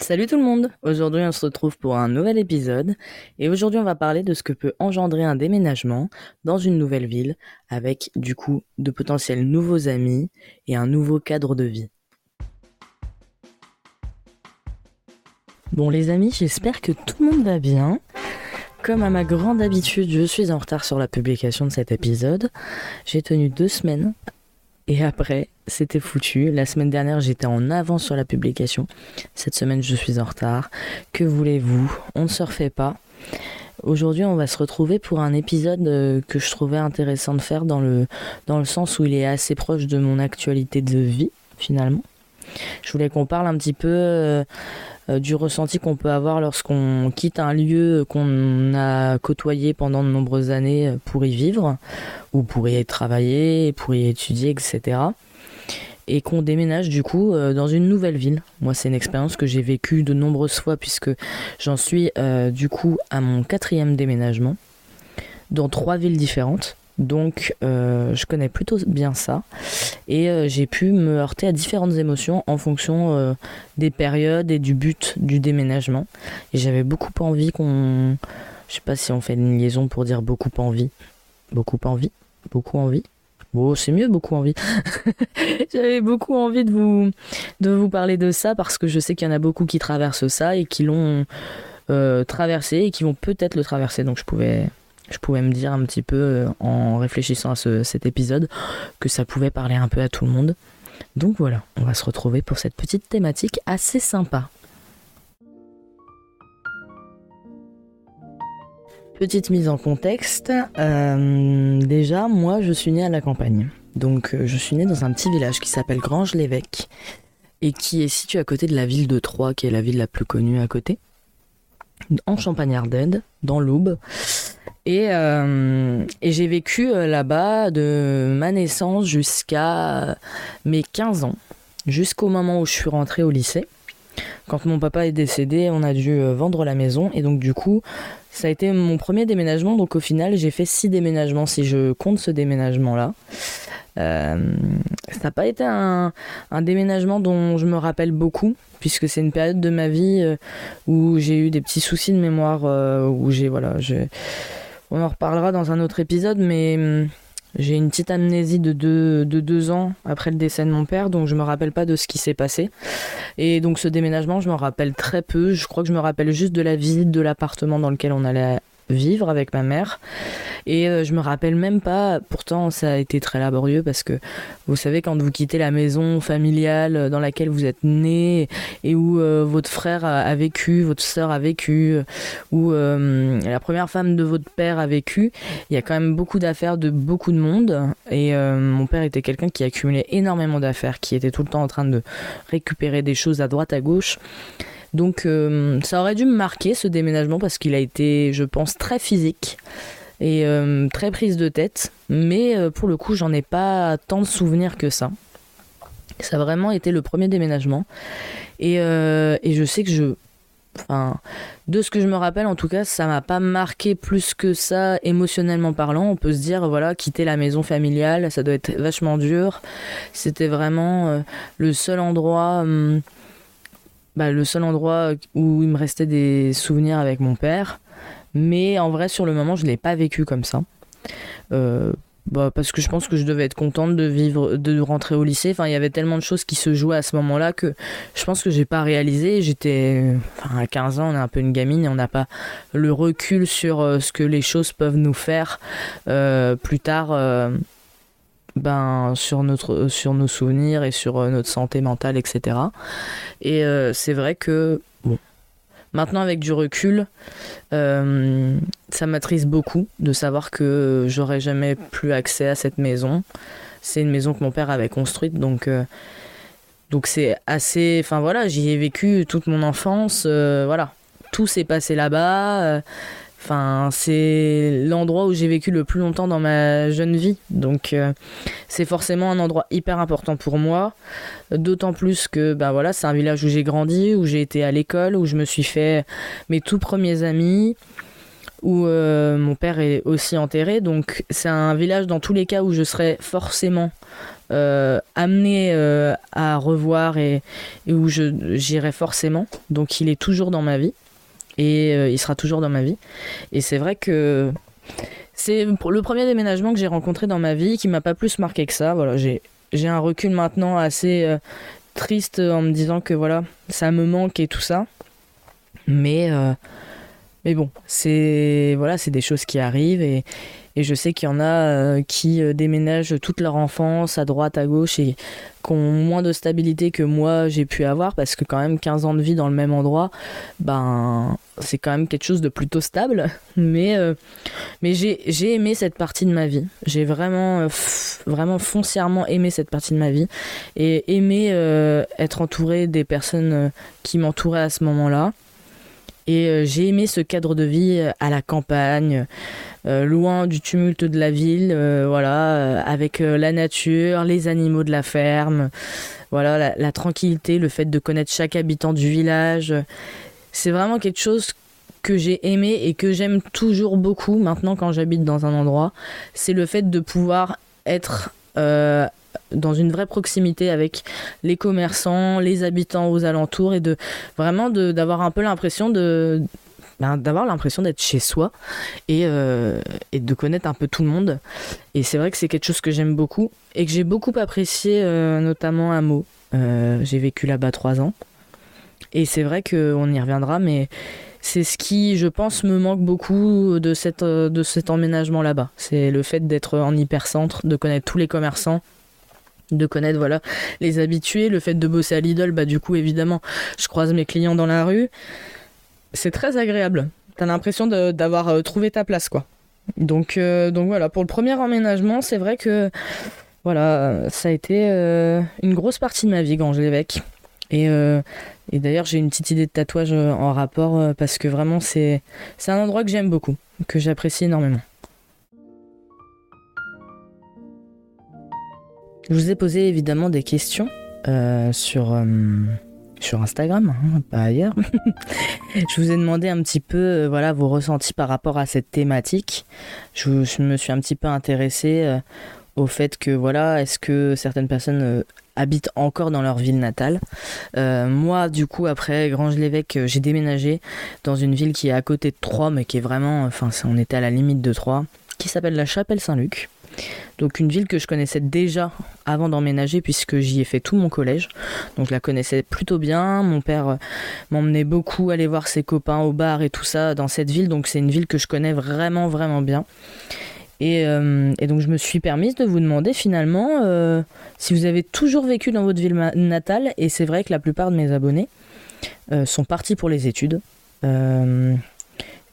Salut tout le monde Aujourd'hui on se retrouve pour un nouvel épisode et aujourd'hui on va parler de ce que peut engendrer un déménagement dans une nouvelle ville avec du coup de potentiels nouveaux amis et un nouveau cadre de vie. Bon les amis j'espère que tout le monde va bien. Comme à ma grande habitude je suis en retard sur la publication de cet épisode. J'ai tenu deux semaines et après, c'était foutu. La semaine dernière, j'étais en avance sur la publication. Cette semaine, je suis en retard. Que voulez-vous? On ne se refait pas. Aujourd'hui, on va se retrouver pour un épisode euh, que je trouvais intéressant de faire dans le, dans le sens où il est assez proche de mon actualité de vie, finalement. Je voulais qu'on parle un petit peu euh, euh, du ressenti qu'on peut avoir lorsqu'on quitte un lieu qu'on a côtoyé pendant de nombreuses années pour y vivre ou pour y travailler, pour y étudier, etc. Et qu'on déménage du coup euh, dans une nouvelle ville. Moi, c'est une expérience que j'ai vécue de nombreuses fois puisque j'en suis euh, du coup à mon quatrième déménagement dans trois villes différentes. Donc, euh, je connais plutôt bien ça. Et j'ai pu me heurter à différentes émotions en fonction des périodes et du but du déménagement. Et j'avais beaucoup envie qu'on. Je sais pas si on fait une liaison pour dire beaucoup envie. Beaucoup envie? Beaucoup envie? Bon, c'est mieux, beaucoup envie. J'avais beaucoup envie de vous, de vous parler de ça parce que je sais qu'il y en a beaucoup qui traversent ça et qui l'ont euh, traversé et qui vont peut-être le traverser. Donc je pouvais, je pouvais me dire un petit peu euh, en réfléchissant à cet épisode que ça pouvait parler un peu à tout le monde. Donc voilà, on va se retrouver pour cette petite thématique assez sympa. Petite mise en contexte, euh, déjà moi je suis née à la campagne. Donc euh, je suis née dans un petit village qui s'appelle Grange-l'Évêque et qui est situé à côté de la ville de Troyes, qui est la ville la plus connue à côté, en Champagne-Ardenne, dans l'Aube. Et, euh, et j'ai vécu là-bas de ma naissance jusqu'à mes 15 ans, jusqu'au moment où je suis rentrée au lycée. Quand mon papa est décédé, on a dû vendre la maison et donc du coup, ça a été mon premier déménagement, donc au final j'ai fait six déménagements si je compte ce déménagement-là. Euh, ça n'a pas été un, déménagement dont je me rappelle beaucoup, puisque c'est une période de ma vie euh, où j'ai eu des petits soucis de mémoire, euh, où j'ai voilà, on en reparlera dans un autre épisode, mais hum, j'ai une petite amnésie de deux, de deux ans après le décès de mon père, donc je me rappelle pas de ce qui s'est passé. Et donc ce déménagement, je m'en rappelle très peu. Je crois que je me rappelle juste de la visite de l'appartement dans lequel on allait vivre avec ma mère. Et euh, je me rappelle même pas, pourtant ça a été très laborieux parce que vous savez quand vous quittez la maison familiale dans laquelle vous êtes né et où euh, votre frère a, vécu, votre soeur a vécu, où euh, la première femme de votre père a vécu, il y a quand même beaucoup d'affaires de beaucoup de monde. Et mon père était quelqu'un qui accumulait énormément d'affaires, qui était tout le temps en train de récupérer des choses à droite à gauche. Donc euh, ça aurait dû me marquer ce déménagement parce qu'il a été, je pense, très physique et euh, très prise de tête. Mais euh, pour le coup, j'en ai pas tant de souvenirs que ça. Ça a vraiment été le premier déménagement. Et, et je sais que je. Enfin, de ce que je me rappelle, en tout cas, ça m'a pas marqué plus que ça émotionnellement parlant. On peut se dire, voilà, quitter la maison familiale, ça doit être vachement dur. C'était vraiment le seul endroit. Hum, bah, le seul endroit où il me restait des souvenirs avec mon père. Mais en vrai, sur le moment, je ne l'ai pas vécu comme ça. Euh, bah, parce que je pense que je devais être contente de vivre, de rentrer au lycée. Enfin, il y avait tellement de choses qui se jouaient à ce moment-là que je pense que j'ai pas réalisé. J'étais, à 15 ans, on est un peu une gamine et on n'a pas le recul sur euh, ce que les choses peuvent nous faire euh, plus tard ben, sur, notre, sur nos souvenirs et sur euh, notre santé mentale, etc. Et euh, c'est vrai que, bon, maintenant avec du recul, euh, ça m'attriste beaucoup de savoir que j'aurais jamais plus accès à cette maison. C'est une maison que mon père avait construite, donc. donc c'est assez, enfin voilà, j'y ai vécu toute mon enfance, voilà, tout s'est passé là-bas. Enfin, c'est l'endroit où j'ai vécu le plus longtemps dans ma jeune vie. Donc, euh, c'est forcément un endroit hyper important pour moi. D'autant plus que, ben voilà, c'est un village où j'ai grandi, où j'ai été à l'école, où je me suis fait mes tout premiers amis, où mon père est aussi enterré. Donc c'est un village dans tous les cas où je serai forcément amené à revoir et, et où j'irai forcément. Donc il est toujours dans ma vie et il sera toujours dans ma vie. Et c'est vrai que c'est le premier déménagement que j'ai rencontré dans ma vie qui m'a pas plus marqué que ça. Voilà, j'ai un recul maintenant assez euh, triste en me disant que voilà, ça me manque et tout ça. Mais euh, mais bon, c'est voilà, des choses qui arrivent et, et je sais qu'il y en a euh, qui euh, déménagent toute leur enfance à droite, à gauche et qui ont moins de stabilité que moi j'ai pu avoir parce que quand même 15 ans de vie dans le même endroit, ben c'est quand même quelque chose de plutôt stable. Mais, euh, mais j'ai aimé cette partie de ma vie. J'ai vraiment, vraiment foncièrement aimé cette partie de ma vie et aimé être entouré des personnes qui m'entouraient à ce moment-là. Et j'ai aimé ce cadre de vie à la campagne. Euh, loin du tumulte de la ville, euh, voilà, euh, avec la nature, les animaux de la ferme, voilà, la, tranquillité, le fait de connaître chaque habitant du village. C'est vraiment quelque chose que j'ai aimé et que j'aime toujours beaucoup maintenant quand j'habite dans un endroit, c'est le fait de pouvoir être dans une vraie proximité avec les commerçants, les habitants aux alentours et de vraiment d'avoir un peu l'impression de ben, d'avoir l'impression d'être chez soi et, euh, et, de connaître un peu tout le monde. Et c'est vrai que c'est quelque chose que j'aime beaucoup et que j'ai beaucoup apprécié, euh, notamment à Meaux. Euh, j'ai vécu là-bas trois ans. Et c'est vrai qu'on y reviendra, mais c'est ce qui, je pense, me manque beaucoup de, cette, de cet emménagement là-bas. C'est le fait d'être en hypercentre, de connaître tous les commerçants, de connaître voilà les habitués, le fait de bosser à Lidl, bah du coup évidemment je croise mes clients dans la rue c'est très agréable. T'as l'impression d'avoir euh, trouvé ta place, quoi. Donc, euh, donc voilà, pour le premier emménagement, c'est vrai que voilà, ça a été euh, une grosse partie de ma vie, Grange l'évêque. Et, et d'ailleurs, j'ai une petite idée de tatouage en rapport parce que vraiment, c'est un endroit que j'aime beaucoup, que j'apprécie énormément. Je vous ai posé évidemment des questions sur sur Instagram, hein, pas ailleurs. je vous ai demandé un petit peu euh, voilà, vos ressentis par rapport à cette thématique. Je, me suis un petit peu intéressée euh, au fait que, voilà, est-ce que certaines personnes euh, habitent encore dans leur ville natale? Moi, du coup, après Grange-l'Évêque, j'ai déménagé dans une ville qui est à côté de Troyes, mais qui est vraiment, enfin, on était à la limite de Troyes, qui s'appelle la Chapelle-Saint-Luc. Donc une ville que je connaissais déjà avant d'emménager puisque j'y ai fait tout mon collège. Donc je la connaissais plutôt bien. Mon père euh, m'emmenait beaucoup aller voir ses copains au bar et tout ça dans cette ville. Donc c'est une ville que je connais vraiment vraiment bien. Et, euh, donc je me suis permise de vous demander finalement euh, si vous avez toujours vécu dans votre ville natale. Et c'est vrai que la plupart de mes abonnés sont partis pour les études.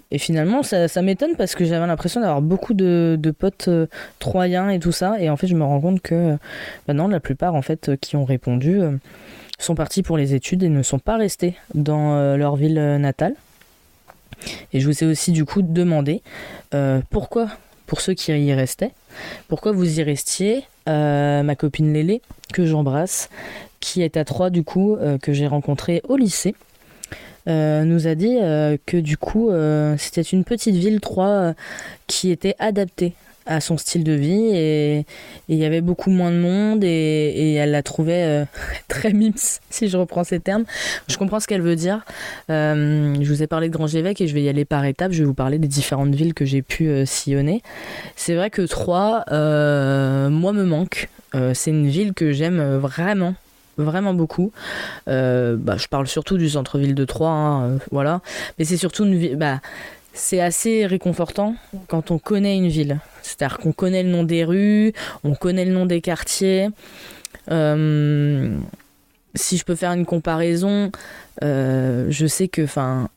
Et finalement, ça, m'étonne parce que j'avais l'impression d'avoir beaucoup de, potes euh, troyens et tout ça. Et en fait, je me rends compte que bah non, la plupart en fait qui ont répondu euh, sont partis pour les études et ne sont pas restés dans euh, leur ville natale. Et je vous ai aussi du coup demandé pourquoi, pour ceux qui y restaient, pourquoi vous y restiez. ma copine Lélé, que j'embrasse, qui est à Troyes du coup, que j'ai rencontré au lycée. Euh, nous a dit euh, que du coup, euh, c'était une petite ville 3 qui était adaptée à son style de vie et il y avait beaucoup moins de monde et, elle la trouvait très mims si je reprends ces termes. Je comprends ce qu'elle veut dire. je vous ai parlé de Grand-Évêque et je vais y aller par étapes. Je vais vous parler des différentes villes que j'ai pu sillonner. C'est vrai que Troyes, moi, me manque. c'est une ville que j'aime vraiment vraiment beaucoup. Euh, bah, je parle surtout du centre-ville de Troyes, hein, euh, voilà. Mais c'est surtout une ville. Bah, c'est assez réconfortant quand on connaît une ville. C'est-à-dire qu'on connaît le nom des rues, on connaît le nom des quartiers. Euh, si je peux faire une comparaison, je sais que,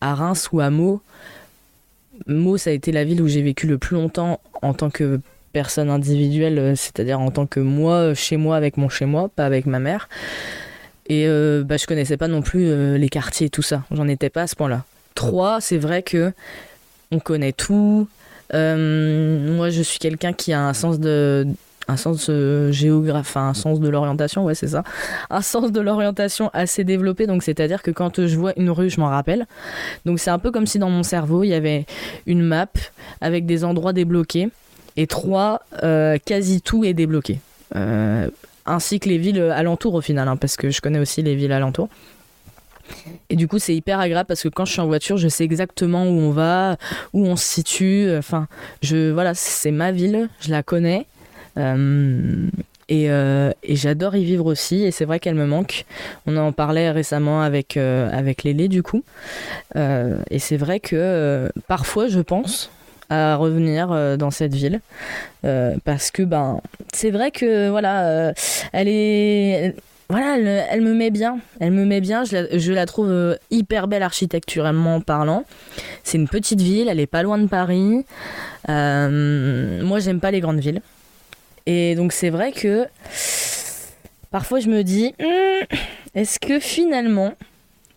à Reims ou à Meaux, Meaux, ça a été la ville où j'ai vécu le plus longtemps en tant que personne individuelle, euh, c'est-à-dire en tant que moi, chez moi, avec mon chez moi, pas avec ma mère. Et euh, bah, je connaissais pas non plus euh, les quartiers, tout ça. J'en étais pas à ce point-là. Trois, c'est vrai que on connaît tout. moi, je suis quelqu'un qui a un sens de un sens euh, géographique, un sens de l'orientation, ouais, c'est ça. Un sens de l'orientation assez développé. Donc, c'est-à-dire que quand je vois une rue, je m'en rappelle. Donc, c'est un peu comme si dans mon cerveau, il y avait une map avec des endroits débloqués et trois, euh, quasi tout est débloqué. Euh, ainsi que les villes alentours au final, hein, parce que je connais aussi les villes alentours. Et du coup, c'est hyper agréable parce que quand je suis en voiture, je sais exactement où on va, où on se situe. Enfin, je voilà, c'est ma ville, je la connais. Euh, et, j'adore y vivre aussi. Et c'est vrai qu'elle me manque. On en parlait récemment avec, euh, avec Lélé, du coup. et c'est vrai que parfois, je pense revenir dans cette ville. parce que, ben, c'est vrai que, voilà, elle est voilà, elle, me met bien. Elle me met bien. Je la, trouve euh, hyper belle architecturalement parlant. C'est une petite ville. Elle est pas loin de Paris. Euh, moi, j'aime pas les grandes villes. Et donc, c'est vrai que parfois, je me dis, hmm, est-ce que finalement,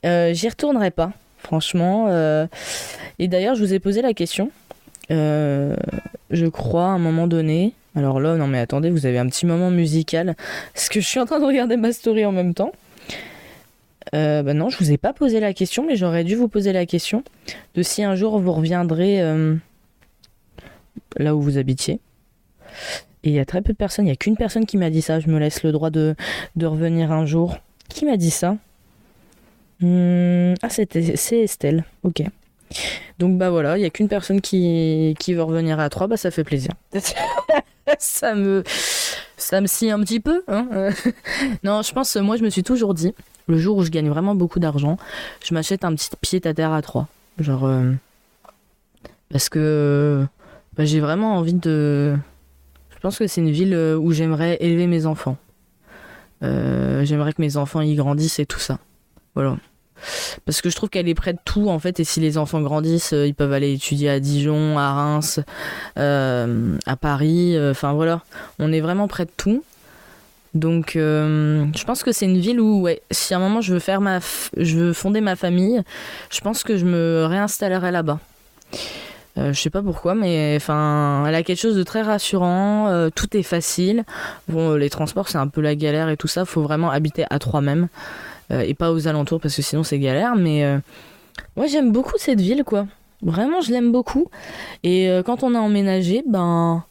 euh, j'y retournerai pas Franchement. Et d'ailleurs, je vous ai posé la question. Je crois à un moment donné alors là, non mais attendez, vous avez un petit moment musical. Est-ce que je suis en train de regarder ma story en même temps euh, bah non, je vous ai pas posé la question, mais j'aurais dû vous poser la question de si un jour vous reviendrez euh, là où vous habitiez. Et il y a très peu de personnes, il n'y a qu'une personne qui m'a dit ça. Je me laisse le droit de, revenir un jour. Qui m'a dit ça? Hmm, Ah, c'est Estelle. Ok. Donc bah voilà, il n'y a qu'une personne qui, qui veut revenir à 3, bah ça fait plaisir. ça me ça me scie un petit peu. Hein non, je pense, moi, je me suis toujours dit, le jour où je gagne vraiment beaucoup d'argent, je m'achète un petit pied à terre à trois. Genre, euh, parce que bah, j'ai vraiment envie de. Je pense que c'est une ville euh, où j'aimerais élever mes enfants. Euh, j'aimerais que mes enfants y grandissent et tout ça. Voilà parce que je trouve qu'elle est près de tout en fait et si les enfants grandissent euh, ils peuvent aller étudier à Dijon à Reims euh, à Paris euh, enfin voilà on est vraiment près de tout donc je pense que c'est une ville où ouais, si à un moment je veux faire ma je veux fonder ma famille je pense que je me réinstallerai là-bas je sais pas pourquoi, mais enfin, elle a quelque chose de très rassurant. tout est facile. Bon, les transports, c'est un peu la galère et tout ça. Faut vraiment habiter à trois même. Euh, et pas aux alentours parce que sinon c'est galère. Mais euh, moi j'aime beaucoup cette ville quoi. Vraiment je l'aime beaucoup. Et euh, quand on a emménagé, ben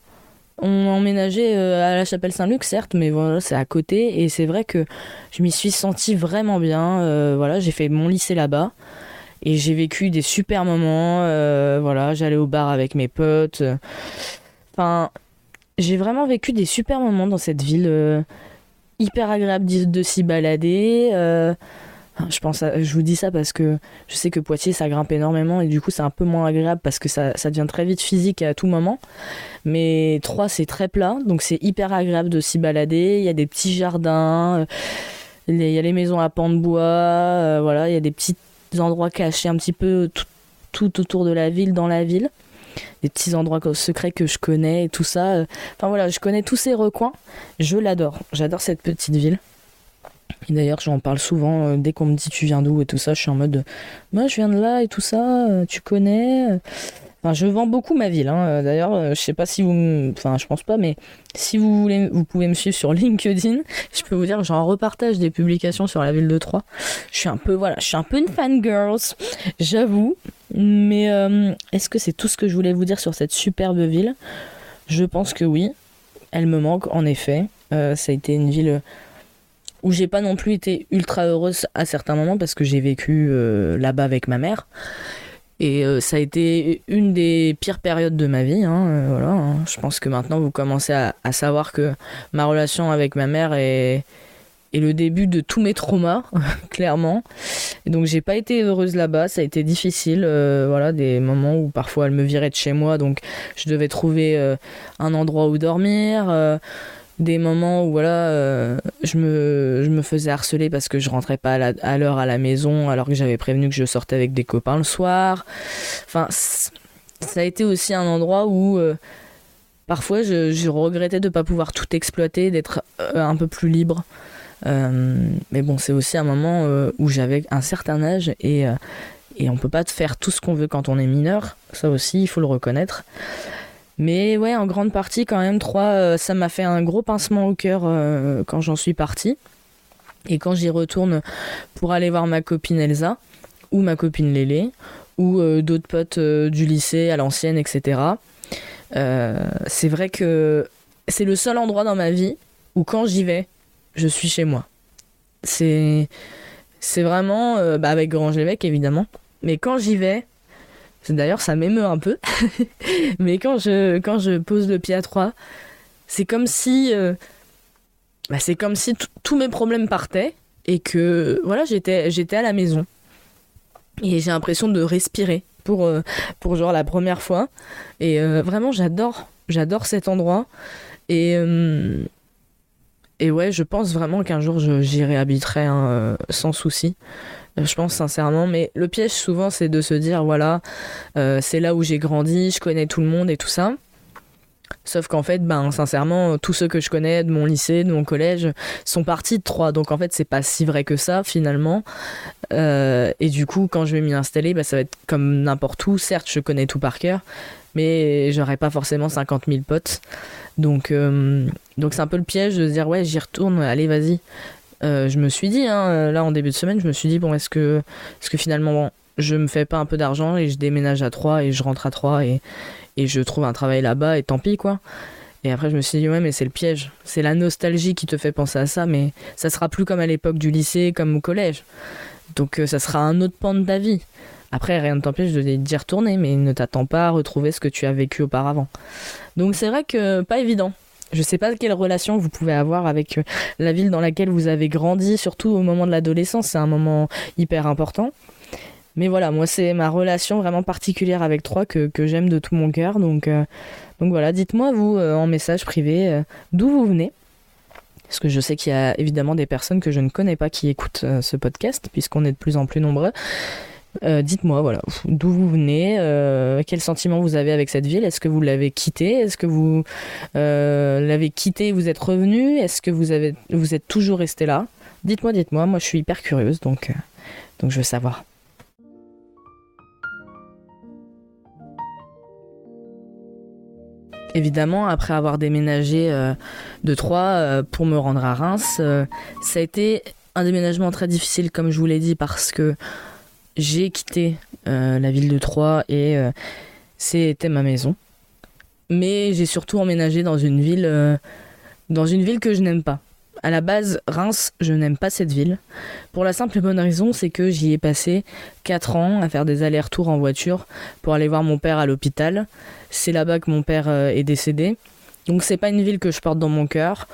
on a emménagé à la chapelle Saint-Luc, certes, mais voilà, c'est à côté. Et c'est vrai que je m'y suis sentie vraiment bien. voilà, j'ai fait mon lycée là-bas. Et j'ai vécu des super moments. voilà, j'allais au bar avec mes potes. Enfin, j'ai vraiment vécu des super moments dans cette ville hyper agréable de s'y balader. Euh, je pense, je vous dis ça parce que je sais que Poitiers ça grimpe énormément et du coup c'est un peu moins agréable parce que ça, devient très vite physique à tout moment. Mais 3 c'est très plat donc c'est hyper agréable de s'y balader. Il y a des petits jardins, euh, il y a les maisons à pans de bois, euh, voilà, il y a des petits endroits cachés un petit peu tout autour de la ville, dans la ville des petits endroits secrets que je connais et tout ça. Enfin voilà, je connais tous ces recoins. Je l'adore. J'adore cette petite ville. Et d'ailleurs, j'en parle souvent euh, dès qu'on me dit tu viens d'où et tout ça. Je suis en mode, moi je viens de là et tout ça. Euh, tu connais je vends beaucoup ma ville. Hein. Euh, d'ailleurs, euh, je sais pas si vous, enfin, je pense pas, mais si vous voulez, vous pouvez me suivre sur LinkedIn. Je peux vous dire, j'en repartage des publications sur la ville de Troyes. Je suis un peu, voilà, je suis un peu une fan girls, j'avoue. Mais euh, est-ce que c'est tout ce que je voulais vous dire sur cette superbe ville? Je pense que oui. Elle me manque, en effet. ça a été une ville où j'ai pas non plus été ultra heureuse à certains moments parce que j'ai vécu là-bas avec ma mère. Et euh, ça a été une des pires périodes de ma vie. Hein, euh, hein. Je pense que maintenant vous commencez à, savoir que ma relation avec ma mère est le début de tous mes traumas, clairement. Donc j'ai pas été heureuse là-bas, ça a été difficile. Euh, voilà, des moments où parfois elle me virait de chez moi, donc je devais trouver un endroit où dormir des moments où voilà, euh, je, me, je me faisais harceler parce que je rentrais pas à l'heure à, la maison alors que j'avais prévenu que je sortais avec des copains le soir. Enfin, ça a été aussi un endroit où euh, parfois je, regrettais de ne pas pouvoir tout exploiter, d'être euh, un peu plus libre. Mais bon, c'est aussi un moment où j'avais un certain âge et, et on peut pas faire tout ce qu'on veut quand on est mineur. Ça aussi, il faut le reconnaître. Mais ouais, en grande partie quand même, 3, ça m'a fait un gros pincement au cœur quand j'en suis partie. Et quand j'y retourne pour aller voir ma copine Elsa, ou ma copine Lélé, ou d'autres potes du lycée à l'ancienne, etc. c'est vrai que c'est le seul endroit dans ma vie où quand j'y vais, je suis chez moi. C'est c'est vraiment euh, bah avec Grange l'évêque évidemment, mais quand j'y vais, d'ailleurs ça m'émeut un peu, mais quand je quand je pose le pied à trois, c'est comme si euh, bah, c'est comme si tous mes problèmes partaient et que voilà j'étais j'étais à la maison. Et j'ai l'impression de respirer pour euh, pour genre la première fois. Et vraiment j'adore j'adore cet endroit. Et et ouais, je pense vraiment qu'un jour j'y réhabiterai hein, euh, sans souci. Euh, je pense sincèrement, mais le piège souvent c'est de se dire voilà, euh, c'est là où j'ai grandi, je connais tout le monde et tout ça. Sauf qu'en fait, ben sincèrement, tous ceux que je connais de mon lycée, de mon collège, sont partis de Troyes. Donc en fait, c'est pas si vrai que ça finalement. et du coup, quand je vais m'y installer, ben, ça va être comme n'importe où. Certes, je connais tout par cœur, mais j'aurai pas forcément 50 000 potes. Donc, euh, donc c'est un peu le piège de se dire ouais, j'y retourne, allez, vas-y. Euh, je me suis dit, hein, là en début de semaine, je me suis dit bon, est-ce que, est-ce que finalement je me fais pas un peu d'argent et je déménage à Troyes et je rentre à Troyes et, et je trouve un travail là-bas et tant pis quoi. Et après je me suis dit ouais mais c'est le piège, c'est la nostalgie qui te fait penser à ça, mais ça sera plus comme à l'époque du lycée, comme au collège. Donc euh, ça sera un autre pan de ta vie. Après, rien ne t'empêche d'y retourner, mais ne t'attends pas à retrouver ce que tu as vécu auparavant. Donc c'est vrai que pas évident. Je sais pas quelle relation vous pouvez avoir avec euh, la ville dans laquelle vous avez grandi, surtout au moment de l'adolescence, c'est un moment hyper important. Mais voilà, moi c'est ma relation vraiment particulière avec Troyes que, j'aime de tout mon cœur. Donc, euh, voilà, dites-moi vous euh, en message privé d'où vous venez? Parce que je sais qu'il y a évidemment des personnes que je ne connais pas qui écoutent ce podcast, puisqu'on est de plus en plus nombreux. Euh, dites-moi voilà d'où vous venez, euh, quel sentiment vous avez avec cette ville? Est-ce que vous l'avez quitté Est-ce que vous euh, l'avez quitté et vous êtes revenu Est-ce que vous avez vous êtes toujours resté là? Dites-moi, dites-moi. Moi, je suis hyper curieuse, donc donc je veux savoir. Évidemment, après avoir déménagé de Troyes pour me rendre à Reims, ça a été un déménagement très difficile, comme je vous l'ai dit, parce que j'ai quitté euh, la ville de Troyes et euh, c'était ma maison. Mais j'ai surtout emménagé dans une ville, euh, dans une ville que je n'aime pas. À la base, Reims, je n'aime pas cette ville. Pour la simple et bonne raison, c'est que j'y ai passé 4 ans à faire des allers-retours en voiture pour aller voir mon père à l'hôpital. C'est là-bas que mon père est décédé. Donc c'est pas une ville que je porte dans mon cœur.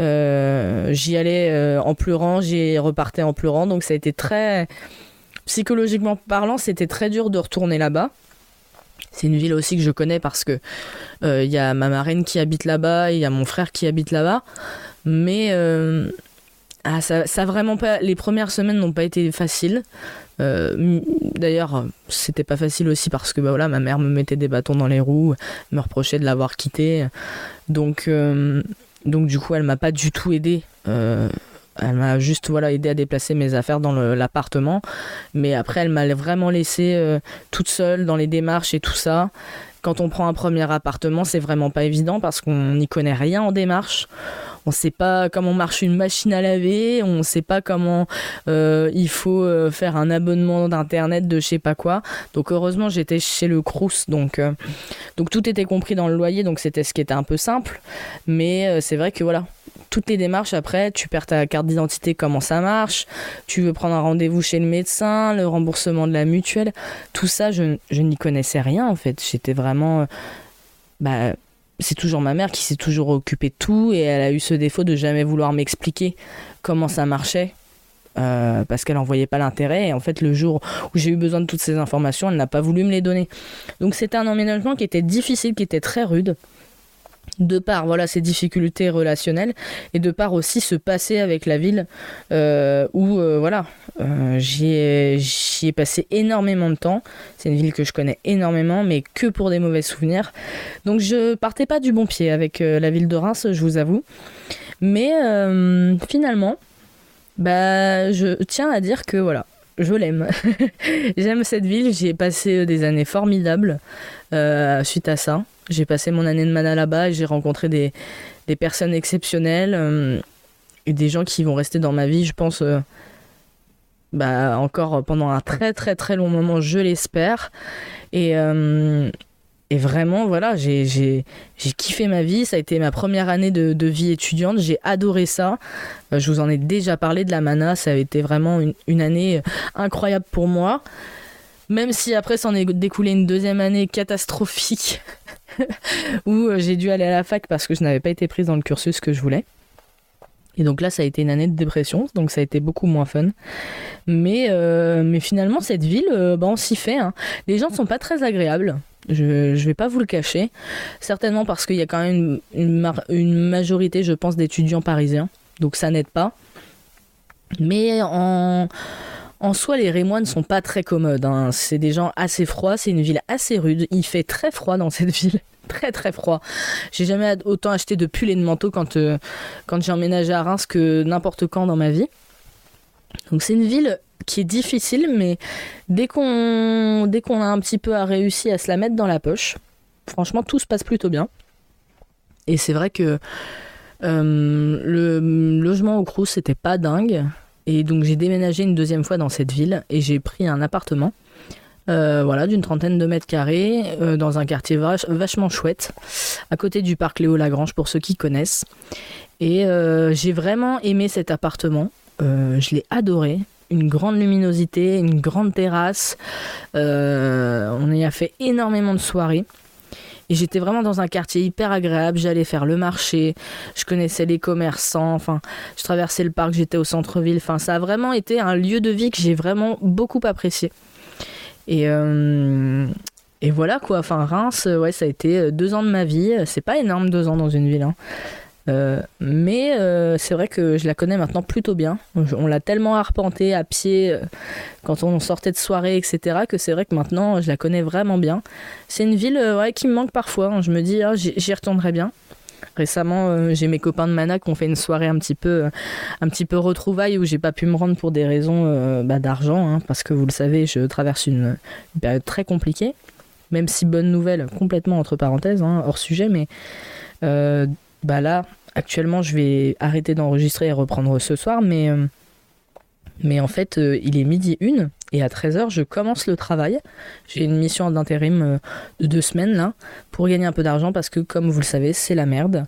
j'y allais en pleurant, j'y repartais en pleurant. Donc ça a été très psychologiquement parlant, c'était très dur de retourner là-bas. C'est une ville aussi que je connais parce que euh, il y a ma marraine qui habite là-bas, il y a mon frère qui habite là-bas. Mais euh, ah, ça, vraiment pas. Les premières semaines n'ont pas été faciles. Euh, d'ailleurs, c'était pas facile aussi parce que bah, voilà, ma mère me mettait des bâtons dans les roues, me reprochait de l'avoir quitté. Donc, donc du coup, elle m'a pas du tout aidé elle m'a juste voilà aidé à déplacer mes affaires dans l'appartement, mais après elle m'a vraiment laissé euh, toute seule dans les démarches et tout ça. Quand on prend un premier appartement, c'est vraiment pas évident parce qu'on n'y connaît rien en démarche. On sait pas comment marche une machine à laver, on sait pas comment euh, il faut euh, faire un abonnement d'internet de je sais pas quoi. Donc heureusement j'étais chez le Crous, donc donc tout était compris dans le loyer, donc c'était ce qui était un peu simple. Mais c'est vrai que voilà, toutes les démarches après, tu perds ta carte d'identité, comment ça marche, tu veux prendre un rendez-vous chez le médecin, le remboursement de la mutuelle, tout ça, je, n'y connaissais rien en fait. J'étais vraiment. Euh, bah, c'est toujours ma mère qui s'est toujours occupée de tout et elle a eu ce défaut de jamais vouloir m'expliquer comment ça marchait. Euh, parce qu'elle n'en voyait pas l'intérêt. Et en fait, le jour où j'ai eu besoin de toutes ces informations, elle n'a pas voulu me les donner. Donc c'était un emménagement qui était difficile, qui était très rude de par voilà ces difficultés relationnelles et de par aussi se passer avec la ville euh, où euh, voilà euh, j'y ai, passé énormément de temps. C'est une ville que je connais énormément mais que pour des mauvais souvenirs. Donc je partais pas du bon pied avec la ville de Reims je vous avoue. Mais finalement bah je tiens à dire que voilà je l'aime. J'aime cette ville, j'y ai passé des années formidables suite à ça. J'ai passé mon année de mana là-bas et j'ai rencontré des, des, personnes exceptionnelles et des gens qui vont rester dans ma vie, je pense, bah, encore pendant un très très très long moment, je l'espère. Et, euh, et vraiment, voilà, j'ai kiffé ma vie. Ça a été ma première année de, vie étudiante. J'ai adoré ça. Euh, je vous en ai déjà parlé de la mana. Ça a été vraiment une, année incroyable pour moi. Même si après s'en est découlé une deuxième année catastrophique où euh, j'ai dû aller à la fac parce que je n'avais pas été prise dans le cursus que je voulais. Et donc là, ça a été une année de dépression, donc ça a été beaucoup moins fun. Mais, euh, mais finalement, cette ville, euh, bah, on s'y fait. Hein. Les gens ne sont pas très agréables. Je ne vais pas vous le cacher. Certainement parce qu'il y a quand même une, majorité, je pense, d'étudiants parisiens. Donc ça n'aide pas. Mais en, en soi, les Rémois ne sont pas très commodes. Hein. C'est des gens assez froids. C'est une ville assez rude. Il fait très froid dans cette ville très très froid. J'ai jamais autant acheté de pulls et de manteaux quand, euh, quand j'ai emménagé à Reims que n'importe quand dans ma vie. Donc c'est une ville qui est difficile, mais dès qu'on dès qu'on a un petit peu réussi à se la mettre dans la poche, franchement tout se passe plutôt bien. Et c'est vrai que euh, le logement au Crous c'était pas dingue, et donc j'ai déménagé une deuxième fois dans cette ville et j'ai pris un appartement. Euh, voilà, d'une trentaine de mètres carrés, euh, dans un quartier vachement chouette, à côté du parc Léo Lagrange pour ceux qui connaissent. Et j'ai vraiment aimé cet appartement. Je l'ai adoré. Une grande luminosité, une grande terrasse. on y a fait énormément de soirées. Et j'étais vraiment dans un quartier hyper agréable. J'allais faire le marché, je connaissais les commerçants, enfin, je traversais le parc, j'étais au centre-ville. Enfin, ça a vraiment été un lieu de vie que j'ai vraiment beaucoup apprécié. Et, euh, et voilà quoi. Enfin, Reims, euh, ouais, ça a été euh, deux ans de ma vie. C'est pas énorme deux ans dans une ville. Hein. Mais c'est vrai que je la connais maintenant plutôt bien. On l'a tellement arpenté à pied quand on sortait de soirée, etc., que c'est vrai que maintenant je la connais vraiment bien. C'est une ville ouais, qui me manque parfois. Hein. Je me dis, ah, j'y retournerai bien. Récemment, euh, j'ai mes copains de Mana qui ont fait une soirée un petit peu, euh, un petit peu retrouvaille où j'ai pas pu me rendre pour des raisons euh, bah, d'argent, hein, parce que vous le savez, je traverse une, période très compliquée. Même si bonne nouvelle, complètement entre parenthèses, hein, hors sujet, mais bah là, actuellement, je vais arrêter d'enregistrer et reprendre ce soir, mais mais en fait, il est midi une et à 13h, je commence le travail. J'ai une mission d'intérim euh, de deux semaines là pour gagner un peu d'argent parce que, comme vous le savez, c'est la merde.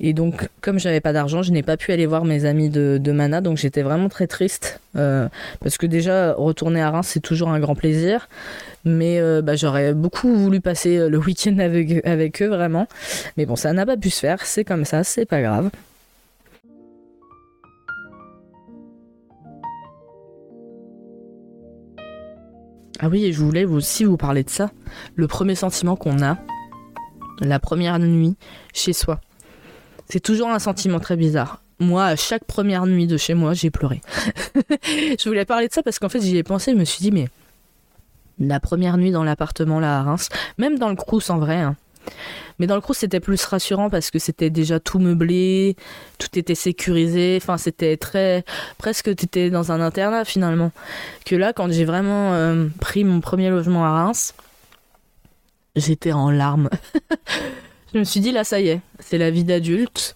Et donc, comme j'avais pas d'argent, je n'ai pas pu aller voir mes amis de, Mana. Donc, j'étais vraiment très triste euh, parce que déjà, retourner à Reims, c'est toujours un grand plaisir. Mais euh, bah, j'aurais beaucoup voulu passer le week-end avec, avec eux, vraiment. Mais bon, ça n'a pas pu se faire. C'est comme ça, c'est pas grave. Ah oui, je voulais aussi vous parler de ça. Le premier sentiment qu'on a, la première nuit chez soi. C'est toujours un sentiment très bizarre. Moi, à chaque première nuit de chez moi, j'ai pleuré. je voulais parler de ça parce qu'en fait, j'y ai pensé, je me suis dit, mais la première nuit dans l'appartement là à Reims, même dans le Crous en vrai, hein, mais dans le Crous, c'était plus rassurant parce que c'était déjà tout meublé, tout était sécurisé. Enfin, c'était très. Presque, étais dans un internat finalement. Que là, quand j'ai vraiment euh, pris mon premier logement à Reims, j'étais en larmes. je me suis dit, là, ça y est, c'est la vie d'adulte.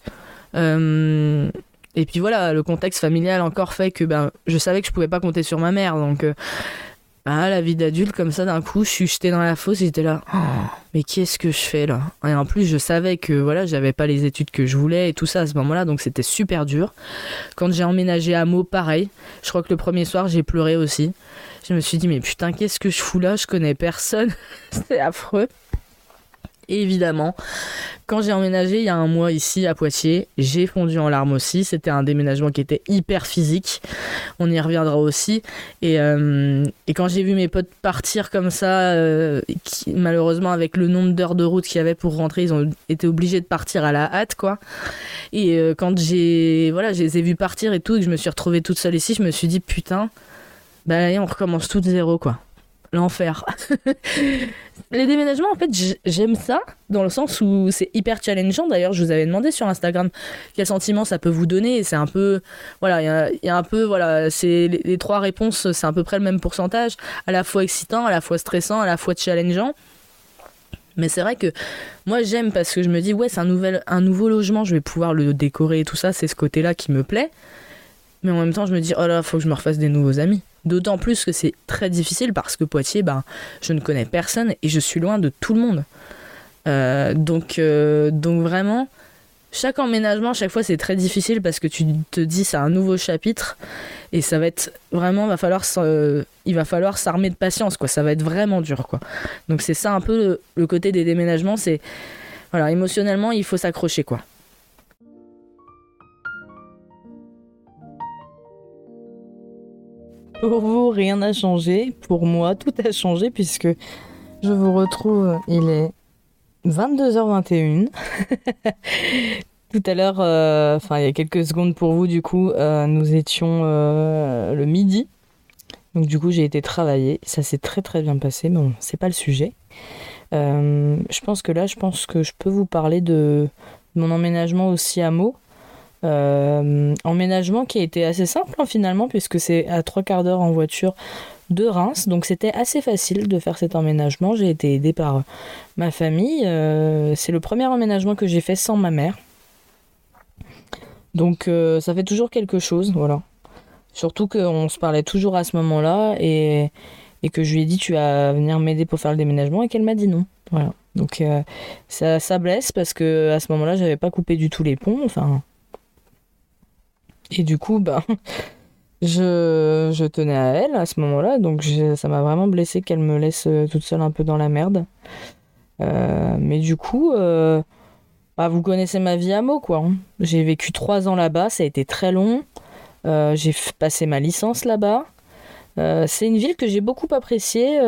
Euh, et puis voilà, le contexte familial encore fait que ben, je savais que je pouvais pas compter sur ma mère. Donc. Euh, ah, la vie d'adulte, comme ça, d'un coup, je suis jetée dans la fosse, j'étais là, oh, mais qu'est-ce que je fais là? Et en plus, je savais que voilà, j'avais pas les études que je voulais et tout ça à ce moment-là, donc c'était super dur. Quand j'ai emménagé à Meaux, pareil, je crois que le premier soir, j'ai pleuré aussi. Je me suis dit, mais putain, qu'est-ce que je fous là? Je connais personne, c'est affreux. Évidemment, quand j'ai emménagé il y a un mois ici à Poitiers, j'ai fondu en larmes aussi. C'était un déménagement qui était hyper physique. On y reviendra aussi. Et, euh, quand j'ai vu mes potes partir comme ça, euh, malheureusement avec le nombre d'heures de route qu'il y avait pour rentrer, ils ont été obligés de partir à la hâte, quoi. Et euh, quand j'ai, voilà, je les ai vus partir et tout, et que je me suis retrouvée toute seule ici, je me suis dit putain, bah on recommence tout de zéro, quoi. L'enfer. les déménagements, en fait, j'aime ça dans le sens où c'est hyper challengeant. D'ailleurs, je vous avais demandé sur Instagram quel sentiment ça peut vous donner. C'est un peu, voilà, il y, a un peu, voilà, c'est les, trois réponses, c'est à peu près le même pourcentage, à la fois excitant, à la fois stressant, à la fois challengeant. Mais c'est vrai que moi j'aime parce que je me dis ouais c'est un un nouveau logement, je vais pouvoir le décorer et tout ça, c'est ce côté-là qui me plaît. Mais en même temps je me dis oh là faut que je me refasse des nouveaux amis. D'autant plus que c'est très difficile parce que Poitiers, ben, je ne connais personne et je suis loin de tout le monde. Euh, donc, euh, donc vraiment, chaque emménagement, chaque fois, c'est très difficile parce que tu te dis c'est un nouveau chapitre et ça va être vraiment, va falloir, il va falloir s'armer de patience, quoi. Ça va être vraiment dur, quoi. Donc c'est ça un peu le, le côté des déménagements, c'est voilà, émotionnellement, il faut s'accrocher, quoi. Pour vous, rien n'a changé. Pour moi, tout a changé puisque je vous retrouve, il est 22h21. tout à l'heure, euh, enfin il y a quelques secondes pour vous, du coup, euh, nous étions euh, le midi. Donc du coup, j'ai été travailler. Ça s'est très très bien passé, mais bon, c'est pas le sujet. je pense que là, je pense que je peux vous parler de mon emménagement aussi à Meaux. Euh, emménagement qui a été assez simple hein, finalement, puisque c'est à trois quarts d'heure en voiture de Reims. Donc c'était assez facile de faire cet emménagement. J'ai été aidée par ma famille. Euh, c'est le premier emménagement que j'ai fait sans ma mère. Donc euh, ça fait toujours quelque chose, voilà. Surtout qu'on se parlait toujours à ce moment-là et, et, que je lui ai dit tu vas venir m'aider pour faire le déménagement et qu'elle m'a dit non. Voilà. Donc ça, ça blesse parce que à ce moment-là j'avais pas coupé du tout les ponts. Enfin et du coup, bah, je, je tenais à elle à ce moment-là, donc ça m'a vraiment blessé qu'elle me laisse euh, toute seule un peu dans la merde. Euh, mais du coup, euh, bah, vous connaissez ma vie à mots, quoi. Hein. J'ai vécu trois ans là-bas, ça a été très long. j'ai passé ma licence là-bas. c'est une ville que j'ai beaucoup appréciée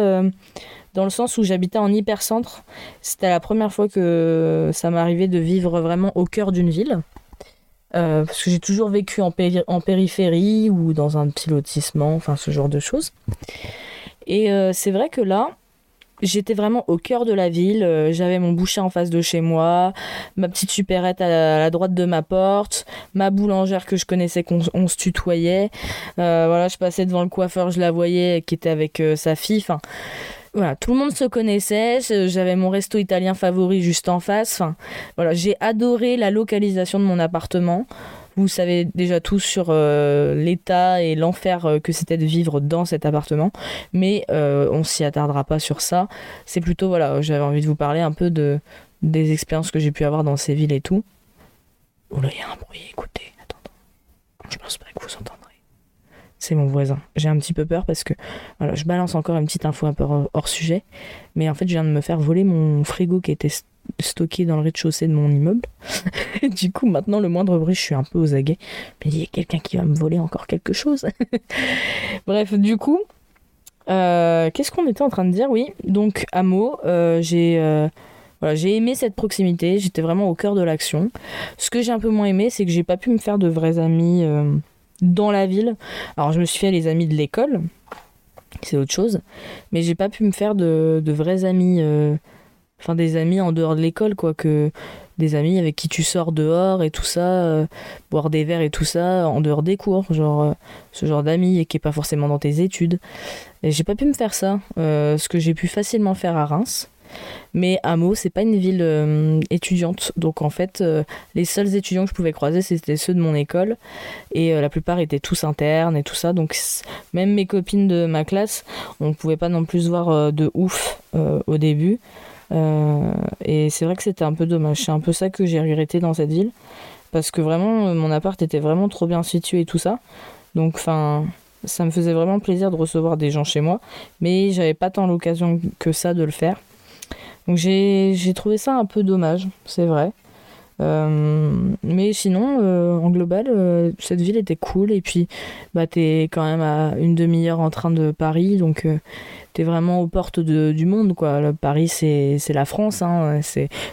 dans le sens où j'habitais en hypercentre. C'était la première fois que ça m'arrivait de vivre vraiment au cœur d'une ville. Euh, parce que j'ai toujours vécu en, périphérie ou dans un petit lotissement, enfin ce genre de choses. Et euh, c'est vrai que là, j'étais vraiment au cœur de la ville. Euh, j'avais mon boucher en face de chez moi, ma petite supérette à la, droite de ma porte, ma boulangère que je connaissais qu'on se tutoyait. voilà, je passais devant le coiffeur, je la voyais qui était avec sa fille. Enfin, voilà, tout le monde se connaissait. J'avais mon resto italien favori juste en face. Enfin, voilà, j'ai adoré la localisation de mon appartement. Vous savez déjà tous sur euh, l'état et l'enfer euh, que c'était de vivre dans cet appartement, mais euh, on s'y attardera pas sur ça. C'est plutôt voilà, j'avais envie de vous parler un peu de des expériences que j'ai pu avoir dans ces villes et tout. Oh il y a un bruit. Écoutez, attends, je pense pas que vous entendez c'est mon voisin. J'ai un petit peu peur parce que voilà, je balance encore une petite info un peu hors sujet, mais en fait, je viens de me faire voler mon frigo qui était stocké dans le rez-de-chaussée de mon immeuble. du coup, maintenant, le moindre bruit, je suis un peu aux aguets. Mais il y a quelqu'un qui va me voler encore quelque chose. Bref, du coup, euh, qu'est-ce qu'on était en train de dire? Oui, donc à mot, euh, j'ai euh, j'ai aimé cette proximité. J'étais vraiment au cœur de l'action. Ce que j'ai un peu moins aimé, c'est que j'ai pas pu me faire de vrais amis dans la ville. Alors je me suis fait les amis de l'école, c'est autre chose, mais j'ai pas pu me faire de, vrais amis, euh, enfin des amis en dehors de l'école, quoi, que des amis avec qui tu sors dehors et tout ça, euh, boire des verres et tout ça en dehors des cours, genre euh, ce genre d'amis et qui est pas forcément dans tes études. Et j'ai pas pu me faire ça, ce que j'ai pu facilement faire à Reims. Mais Hameau, c'est pas une ville euh, étudiante. Donc en fait, euh, les seuls étudiants que je pouvais croiser, c'était ceux de mon école. Et euh, la plupart étaient tous internes et tout ça. Donc même mes copines de ma classe, on pouvait pas non plus voir de ouf au début. et c'est vrai que c'était un peu dommage. C'est un peu ça que j'ai regretté dans cette ville. Parce que vraiment, mon appart était vraiment trop bien situé et tout ça. Donc enfin ça me faisait vraiment plaisir de recevoir des gens chez moi, mais j'avais pas tant l'occasion que ça de le faire. Donc j'ai trouvé ça un peu dommage, c'est vrai. Euh, mais sinon, euh, en global, euh, cette ville était cool. Et puis, bah, t'es quand même à une demi-heure en train de Paris, donc t'es vraiment aux portes du monde. Quoi. Paris, c'est la France, hein,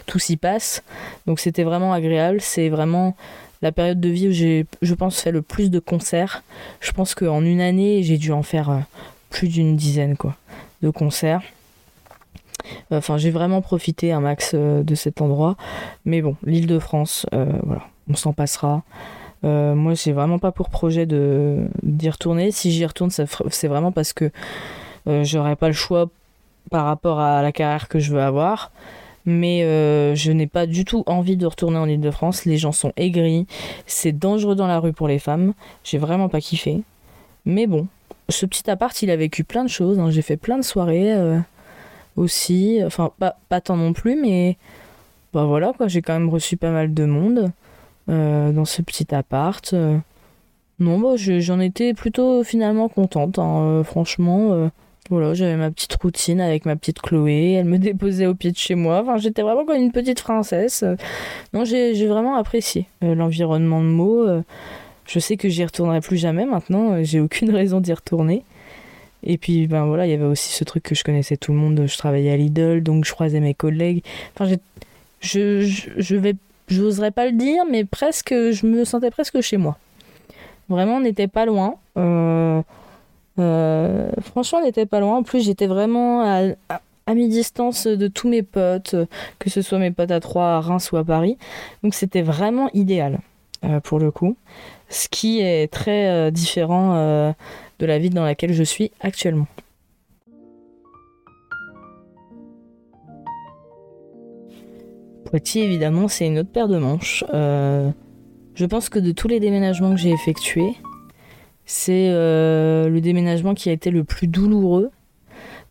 tout s'y passe. Donc c'était vraiment agréable. C'est vraiment la période de vie où j'ai, je pense, fait le plus de concerts. Je pense qu'en une année, j'ai dû en faire plus d'une dizaine. quoi. de concerts. Enfin, j'ai vraiment profité un max de cet endroit. Mais bon, l'île de France, voilà, on s'en passera. moi, j'ai vraiment pas pour projet de d'y retourner. Si j'y retourne, c'est vraiment parce que j'aurais pas le choix par rapport à la carrière que je veux avoir. Mais euh, je n'ai pas du tout envie de retourner en Ile-de-France. Les gens sont aigris. C'est dangereux dans la rue pour les femmes. J'ai vraiment pas kiffé. Mais bon, ce petit appart, il a vécu plein de choses. Hein. J'ai fait plein de soirées euh, aussi. Enfin, pas, pas tant non plus, mais bah voilà quoi. J'ai quand même reçu pas mal de monde euh, dans ce petit appart. Non, bah, j'en étais plutôt finalement contente. Hein. franchement. Voilà, j'avais ma petite routine avec ma petite Chloé. Elle me déposait au pied de chez moi. Enfin, j'étais vraiment comme une petite princesse. Non, j'ai vraiment apprécié euh, l'environnement de Meaux. Euh, je sais que j'y retournerai plus jamais maintenant. Euh, j'ai aucune raison d'y retourner. Et puis, ben voilà, il y avait aussi ce truc que je connaissais tout le monde. Je travaillais à Lidl, donc je croisais mes collègues. Enfin, je, je, je vais, j'oserais pas le dire, mais presque, je me sentais presque chez moi. Vraiment, on n'était pas loin. Euh, euh, franchement, on n'était pas loin. En plus, j'étais vraiment à, mi-distance de tous mes potes, que ce soit mes potes à Troyes, à Reims ou à Paris. Donc, c'était vraiment idéal euh, pour le coup. Ce qui est très différent de la ville dans laquelle je suis actuellement. Poitiers, évidemment, c'est une autre paire de manches. je pense que de tous les déménagements que j'ai effectués, c'est euh, le déménagement qui a été le plus douloureux.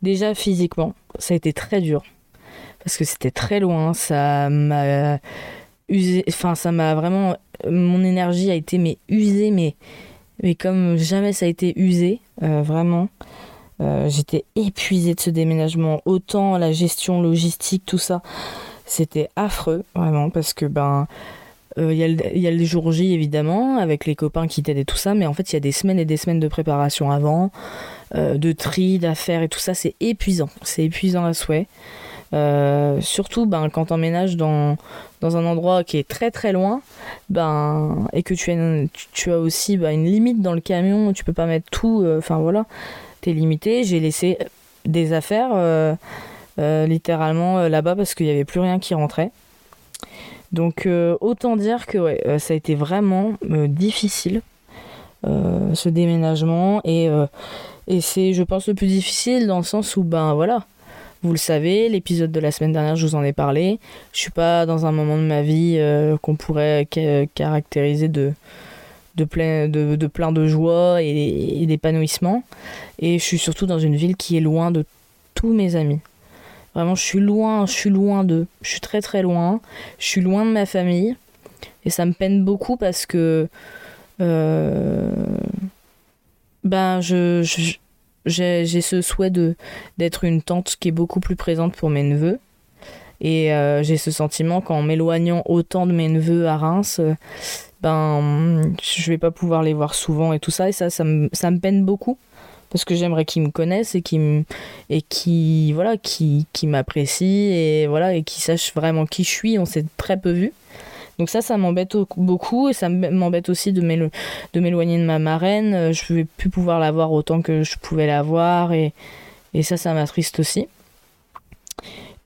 Déjà physiquement, ça a été très dur. Parce que c'était très loin, ça m'a usé, enfin ça m'a vraiment, mon énergie a été mais usée, mais, mais comme jamais ça a été usé, euh, vraiment. Euh, j'étais épuisée de ce déménagement, autant la gestion logistique, tout ça, c'était affreux, vraiment, parce que ben euh, il y, a le jour J évidemment, avec les copains qui t'aident et tout ça, mais en fait il y a des semaines et des semaines de préparation avant, de tri, d'affaires et tout ça, c'est épuisant. C'est épuisant à souhait. Euh, surtout ben, quand t'emménages dans, dans un endroit qui est très très loin ben, et que tu as, aussi ben, une limite dans le camion, tu peux pas mettre tout, enfin voilà, t'es limité. J'ai laissé des affaires littéralement là-bas parce qu'il n'y avait plus rien qui rentrait. Donc euh, autant dire que euh, ça a été vraiment euh, difficile ce déménagement et, et c'est je pense le plus difficile dans le sens où ben voilà vous le savez, l'épisode de la semaine dernière, je vous en ai parlé. Je suis pas dans un moment de ma vie qu'on pourrait caractériser de, de, plein, de, plein de joie et d'épanouissement. Et je suis surtout dans une ville qui est loin de tous mes amis. Vraiment, je suis loin, je suis loin d'eux. Je suis très très loin. Je suis loin de ma famille. Et ça me peine beaucoup parce que. Euh, ben, je, j'ai, ce souhait d'être une tante qui est beaucoup plus présente pour mes neveux. Et euh, j'ai ce sentiment qu'en m'éloignant autant de mes neveux à Reims, ben, je vais pas pouvoir les voir souvent et tout ça. Et ça, ça me, ça me peine beaucoup parce que j'aimerais qu'ils me connaissent et qui et qui voilà qui, qui m'apprécient et voilà et qui sachent vraiment qui je suis on s'est très peu vu donc ça ça m'embête beaucoup et ça m'embête aussi de m'éloigner de ma marraine je ne vais plus pouvoir la voir autant que je pouvais la voir et, ça ça m'attriste aussi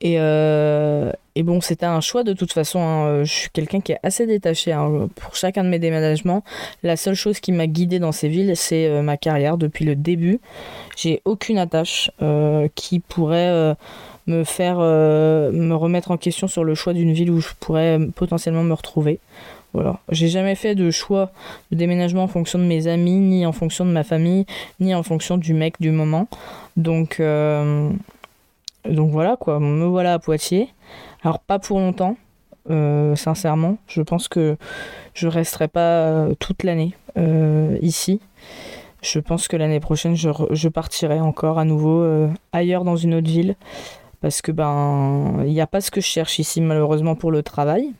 et, euh, bon, c'était un choix de toute façon. Hein. Je suis quelqu'un qui est assez détaché hein. pour chacun de mes déménagements. La seule chose qui m'a guidé dans ces villes, c'est euh, ma carrière depuis le début. J'ai aucune attache euh, qui pourrait me faire me remettre en question sur le choix d'une ville où je pourrais potentiellement me retrouver. Voilà. J'ai jamais fait de choix de déménagement en fonction de mes amis, ni en fonction de ma famille, ni en fonction du mec du moment. Donc donc voilà quoi, me voilà à Poitiers. Alors pas pour longtemps, euh, sincèrement. Je pense que je resterai pas euh, toute l'année euh, ici. Je pense que l'année prochaine, je, partirai encore à nouveau ailleurs dans une autre ville. Parce que ben, il n'y a pas ce que je cherche ici malheureusement pour le travail.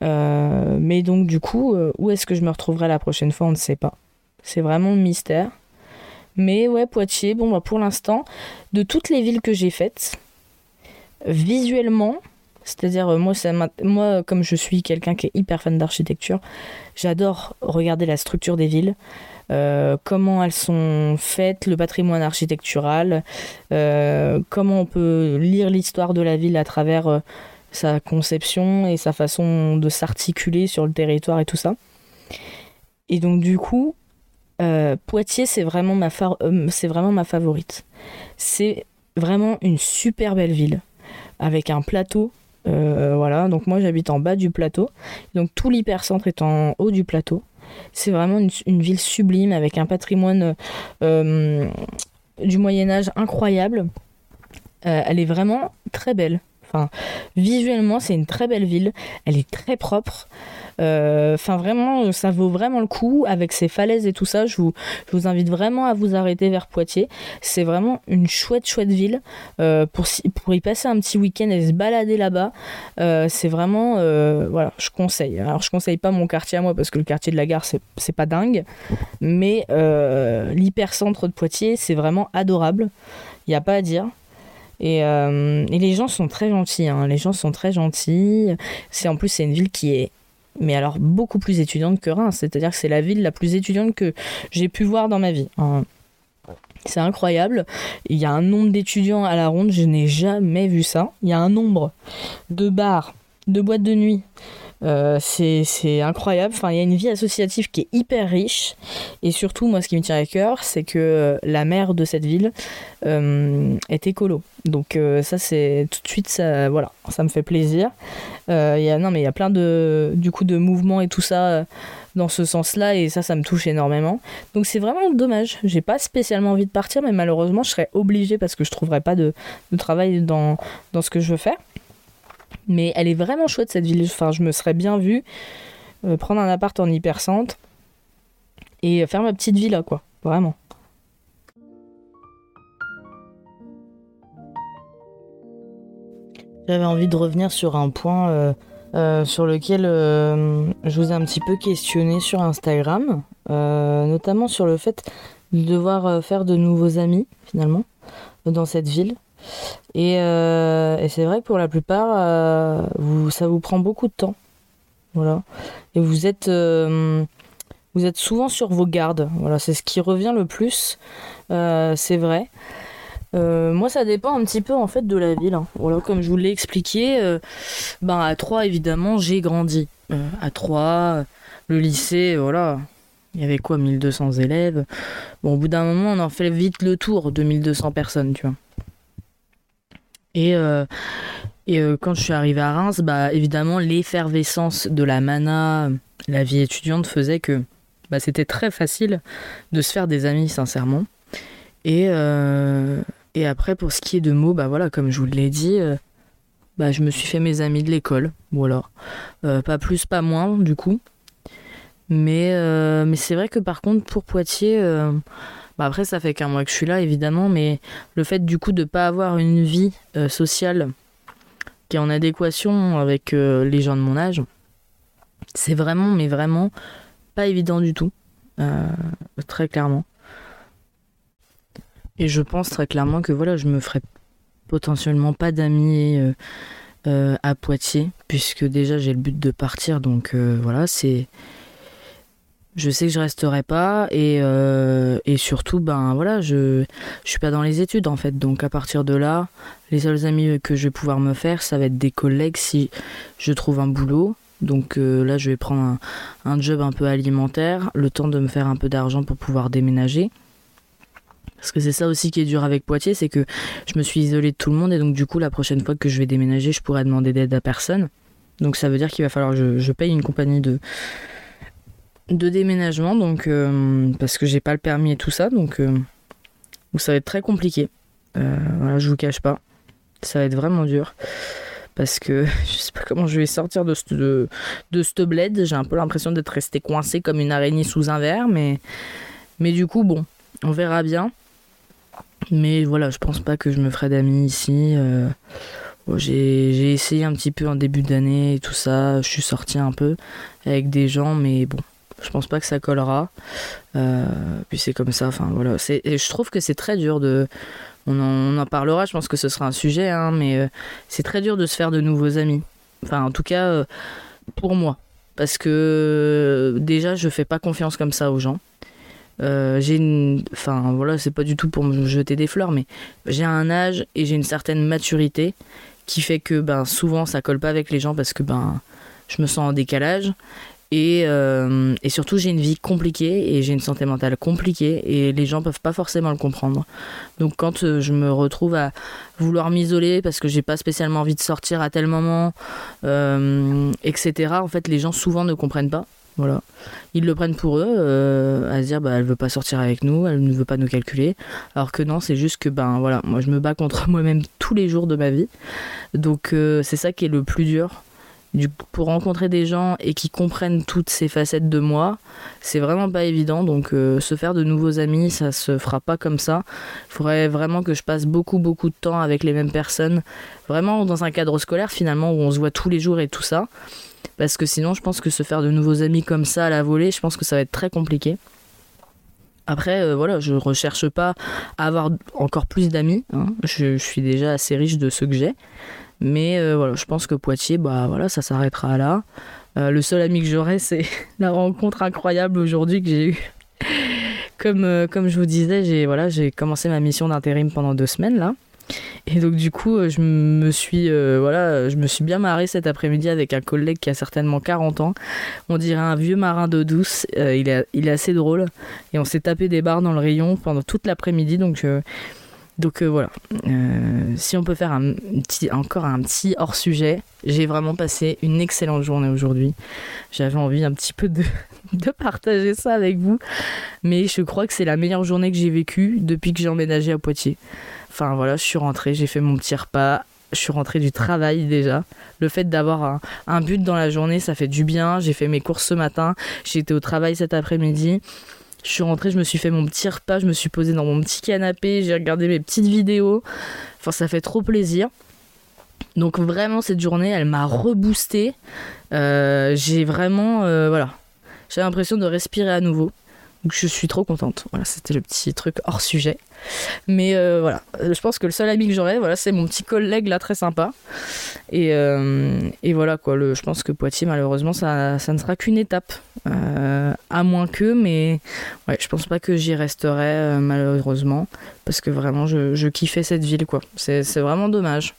mais donc du coup, où est-ce que je me retrouverai la prochaine fois On ne sait pas. C'est vraiment le mystère. Mais ouais, Poitiers, bon, bah, pour l'instant, de toutes les villes que j'ai faites, visuellement, c'est-à-dire, euh, moi, comme je suis quelqu'un qui est hyper fan d'architecture, j'adore regarder la structure des villes. Comment elles sont faites, le patrimoine architectural, comment on peut lire l'histoire de la ville à travers sa conception et sa façon de s'articuler sur le territoire et tout ça. Et donc du coup, euh, Poitiers, c'est vraiment, ma euh, vraiment ma favorite. C'est vraiment une super belle ville, avec un plateau. Euh, voilà, donc moi j'habite en bas du plateau, donc tout l'hypercentre est en haut du plateau. C'est vraiment une, ville sublime avec un patrimoine du Moyen Âge incroyable. elle est vraiment très belle. Enfin, visuellement, c'est une très belle ville. Elle est très propre. Euh, enfin, vraiment, ça vaut vraiment le coup avec ces falaises et tout ça. Je vous, invite vraiment à vous arrêter vers Poitiers. C'est vraiment une chouette, chouette ville euh, pour, pour y passer un petit week-end et se balader là-bas. Euh, c'est vraiment, voilà, je conseille. Alors, je conseille pas mon quartier à moi parce que le quartier de la gare, c'est pas dingue. Mais l'hypercentre de Poitiers, c'est vraiment adorable. Il n'y a pas à dire. Euh, et, les gens sont très gentils. Hein. Les gens sont très gentils. C'est en plus c'est une ville qui est mais alors beaucoup plus étudiante que Reims. C'est-à-dire que c'est la ville la plus étudiante que j'ai pu voir dans ma vie. Hein. C'est incroyable. Il y a un nombre d'étudiants à la ronde, je n'ai jamais vu ça. Il y a un nombre de bars, de boîtes de nuit, euh, c'est incroyable. Enfin, il y a une vie associative qui est hyper riche. Et surtout, moi, ce qui me tient à cœur, c'est que euh, la maire de cette ville euh, est écolo. Donc ça, c'est tout de suite, ça, voilà, ça me fait plaisir. y a, non, mais il y a plein de, du coup, de mouvements et tout ça dans ce sens-là, et ça, ça me touche énormément. Donc c'est vraiment dommage. J'ai pas spécialement envie de partir, mais malheureusement, je serais obligée parce que je trouverais pas de, de travail dans, dans ce que je veux faire. Mais elle est vraiment chouette cette ville. Enfin, je me serais bien vue euh, prendre un appart en hypercentre et faire ma petite villa, quoi. Vraiment. J'avais envie de revenir sur un point euh, euh, sur lequel je vous ai un petit peu questionné sur Instagram, notamment sur le fait de devoir faire de nouveaux amis finalement dans cette ville. Euh, et, c'est vrai que pour la plupart, euh, vous, ça vous prend beaucoup de temps. Voilà. Et vous êtes, euh, vous êtes souvent sur vos gardes. Voilà, c'est ce qui revient le plus. c'est vrai. moi, ça dépend un petit peu en fait de la ville. Hein. Voilà, comme je vous l'ai expliqué, ben à Troyes évidemment j'ai grandi. à Troyes, le lycée, voilà, il y avait quoi 1200 élèves? Bon, au bout d'un moment, on en fait vite le tour de 1200 personnes, tu vois. Et, euh, euh, quand je suis arrivée à Reims, bah, évidemment, l'effervescence de la mana, la vie étudiante faisait que bah, c'était très facile de se faire des amis, sincèrement. Et, euh, et après, pour ce qui est de mots, bah voilà, comme je vous l'ai dit, bah, je me suis fait mes amis de l'école. Voilà. pas plus, pas moins, du coup. Mais, mais c'est vrai que par contre, pour Poitiers bah, après, ça fait qu'un mois que je suis là, évidemment, mais le fait du coup de ne pas avoir une vie euh, sociale qui est en adéquation avec euh, les gens de mon âge, c'est vraiment, mais vraiment pas évident du tout. Euh, très clairement. Et je pense très clairement que voilà, je me ferai potentiellement pas d'amis à Poitiers, puisque déjà j'ai le but de partir, donc voilà, c'est je sais que je resterai pas et, euh, et surtout ben voilà je je suis pas dans les études en fait. Donc à partir de là les seuls amis que je vais pouvoir me faire ça va être des collègues si je trouve un boulot. Donc euh, là je vais prendre un, job un peu alimentaire le temps de me faire un peu d'argent pour pouvoir déménager. Parce que c'est ça aussi qui est dur avec Poitiers c'est que je me suis isolée de tout le monde et donc du coup la prochaine fois que je vais déménager je pourrais demander d'aide à personne. Donc ça veut dire qu'il va falloir que je paye une compagnie de de déménagement, donc euh, parce que j'ai pas le permis et tout ça, donc, euh, ça va être très compliqué. Euh, je vous cache pas, ça va être vraiment dur parce que je sais pas comment je vais sortir de ce de, bled. J'ai un peu l'impression d'être resté coincé comme une araignée sous un verre, mais mais du coup bon, on verra bien. Mais voilà, je pense pas que je me ferai d'amis ici. j'ai essayé un petit peu en début d'année et tout ça. Je suis sorti un peu avec des gens, mais bon, je pense pas que ça collera. Euh, puis c'est comme ça. Enfin voilà. Et je trouve que c'est très dur de. On en, parlera. Je pense que ce sera un sujet, hein, mais euh, c'est très dur de se faire de nouveaux amis. Enfin, en tout cas, euh, pour moi, parce que déjà, je fais pas confiance comme ça aux gens. J'ai une. Enfin, voilà, c'est pas du tout pour me jeter des fleurs, mais j'ai un âge et j'ai une certaine maturité qui fait que ben, souvent ça colle pas avec les gens parce que ben, je me sens en décalage. Et, euh, et surtout, j'ai une vie compliquée et j'ai une santé mentale compliquée et les gens peuvent pas forcément le comprendre. Donc, quand euh, je me retrouve à vouloir m'isoler parce que j'ai pas spécialement envie de sortir à tel moment, etc., en fait, les gens souvent ne comprennent pas. Voilà. Ils le prennent pour eux, euh, à se dire bah elle veut pas sortir avec nous, elle ne veut pas nous calculer. Alors que non, c'est juste que ben voilà, moi je me bats contre moi-même tous les jours de ma vie. Donc euh, c'est ça qui est le plus dur. Pour rencontrer des gens et qui comprennent toutes ces facettes de moi, c'est vraiment pas évident. Donc euh, se faire de nouveaux amis, ça se fera pas comme ça. Il faudrait vraiment que je passe beaucoup beaucoup de temps avec les mêmes personnes, vraiment dans un cadre scolaire finalement où on se voit tous les jours et tout ça parce que sinon je pense que se faire de nouveaux amis comme ça à la volée, je pense que ça va être très compliqué. Après, euh, voilà, je recherche pas à avoir encore plus d'amis. Hein. Je, suis déjà assez riche de ceux que j'ai. Mais euh, voilà, je pense que Poitiers, bah voilà, ça s'arrêtera là. Euh, le seul ami que j'aurai, c'est la rencontre incroyable aujourd'hui que j'ai eue. comme, comme je vous disais, j'ai voilà, j'ai commencé ma mission d'intérim pendant deux semaines là. Et donc du coup, euh, je me suis euh, voilà, je me suis bien marré cet après-midi avec un collègue qui a certainement 40 ans. On dirait un vieux marin d'eau douce. Euh, il, est, il est assez drôle et on s'est tapé des barres dans le rayon pendant toute l'après-midi. Donc donc voilà. si on peut faire un petit, encore un petit hors sujet, j'ai vraiment passé une excellente journée aujourd'hui. J'avais envie un petit peu de, partager ça avec vous, mais je crois que c'est la meilleure journée que j'ai vécue depuis que j'ai emménagé à Poitiers. Enfin voilà, je suis rentrée, j'ai fait mon petit repas, je suis rentrée du travail déjà. Le fait d'avoir un, but dans la journée, ça fait du bien. J'ai fait mes courses ce matin, j'ai été au travail cet après-midi. Je suis rentrée, je me suis fait mon petit repas, je me suis posée dans mon petit canapé, j'ai regardé mes petites vidéos. Enfin, ça fait trop plaisir. Donc vraiment, cette journée, elle m'a reboosté. Euh, j'ai vraiment, euh, voilà, j'ai l'impression de respirer à nouveau. Donc je suis trop contente. Voilà, c'était le petit truc hors sujet. Mais euh, voilà, je pense que le seul ami que j'aurais, voilà, c'est mon petit collègue là, très sympa. Et, euh, et voilà quoi, le, je pense que Poitiers, malheureusement, ça, ça ne sera qu'une étape. Euh, à moins que, mais ouais, je pense pas que j'y resterai malheureusement. Parce que vraiment, je, je kiffais cette ville quoi. C'est vraiment dommage.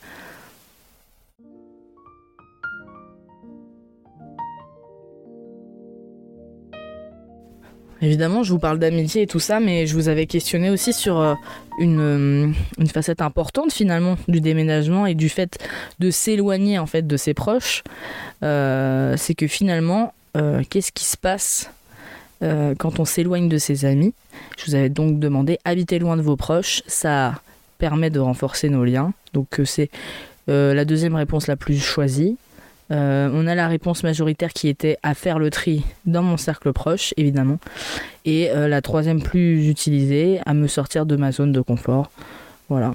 Évidemment, je vous parle d'amitié et tout ça, mais je vous avais questionné aussi sur euh, une, euh, une, facette importante finalement du déménagement et du fait de s'éloigner en fait de ses proches. Euh, c'est que finalement, qu'est-ce qui se passe quand on s'éloigne de ses amis? Je vous avais donc demandé habiter loin de vos proches, ça permet de renforcer nos liens. Donc c'est la deuxième réponse la plus choisie. Euh, on a la réponse majoritaire qui était à faire le tri dans mon cercle proche, évidemment. Et euh, la troisième plus utilisée, à me sortir de ma zone de confort. Voilà.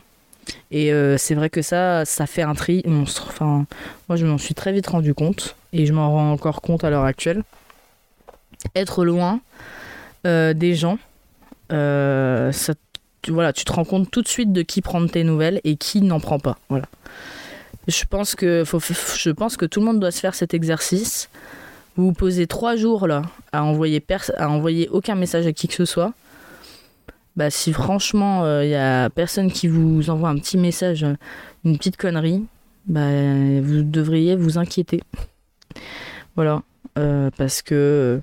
Et euh, c'est vrai que ça, ça fait un tri monstre. Enfin, moi, je m'en suis très vite rendu compte. Et je m'en rends encore compte à l'heure actuelle. Être loin des gens, ça, voilà, tu te rends compte tout de suite de qui prend tes nouvelles et qui n'en prend pas. Voilà. Je pense que tout le monde doit se faire cet exercice. Vous vous posez trois jours là à envoyer à envoyer aucun message à qui que ce soit. Bah si franchement il euh, y a personne qui vous envoie un petit message, une petite connerie, bah vous devriez vous inquiéter. Voilà, euh, parce que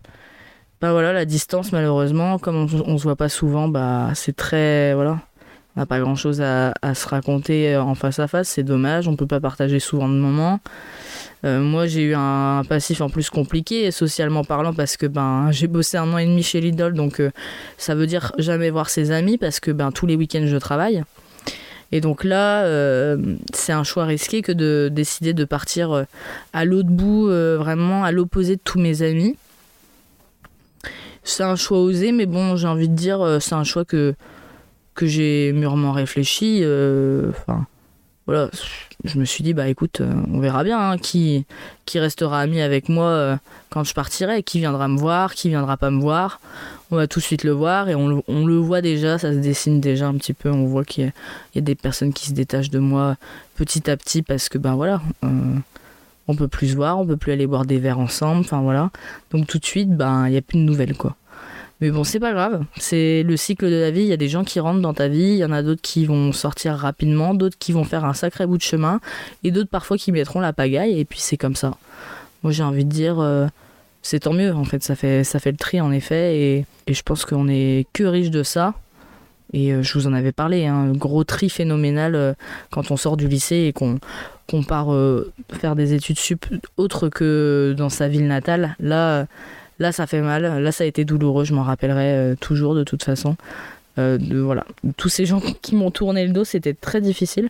bah voilà la distance malheureusement comme on, on se voit pas souvent, bah c'est très voilà n'a pas grand chose à, se raconter euh, en face à face, c'est dommage, on peut pas partager souvent de moments. Euh, moi j'ai eu un, passif en plus compliqué socialement parlant parce que ben j'ai bossé un an et demi chez Lidl donc euh, ça veut dire jamais voir ses amis parce que ben tous les week-ends je travaille. Et donc là, c'est un choix risqué que de décider de partir à l'autre bout, vraiment à l'opposé de tous mes amis. C'est un choix osé, mais bon, j'ai envie de dire, c'est un choix que, que j'ai mûrement réfléchi, euh, enfin voilà, je me suis dit bah écoute, euh, on verra bien hein, qui qui restera ami avec moi euh, quand je partirai, qui viendra me voir, qui viendra pas me voir. On va tout de suite le voir et on, le voit déjà, ça se dessine déjà un petit peu. On voit qu'il y, a des personnes qui se détachent de moi petit à petit parce que ben voilà, on peut plus se voir, on peut plus aller boire des verres ensemble, enfin voilà. Donc tout de suite, ben il y a plus de nouvelles quoi. Mais bon, c'est pas grave. C'est le cycle de la vie. Il y a des gens qui rentrent dans ta vie, il y en a d'autres qui vont sortir rapidement, d'autres qui vont faire un sacré bout de chemin, et d'autres parfois qui mettront la pagaille, et puis c'est comme ça. Moi, j'ai envie de dire, euh, c'est tant mieux, en fait. Ça fait, ça fait le tri, en effet, et, je pense qu'on est que riche de ça. Et euh, je vous en avais parlé, un hein, gros tri phénoménal euh, quand on sort du lycée et qu'on qu'on part faire des études sup autres que dans sa ville natale. Là, Là, ça fait mal. Là, ça a été douloureux. Je m'en rappellerai euh, toujours de toute façon. Euh, de, voilà. Tous ces gens qui m'ont tourné le dos, c'était très difficile.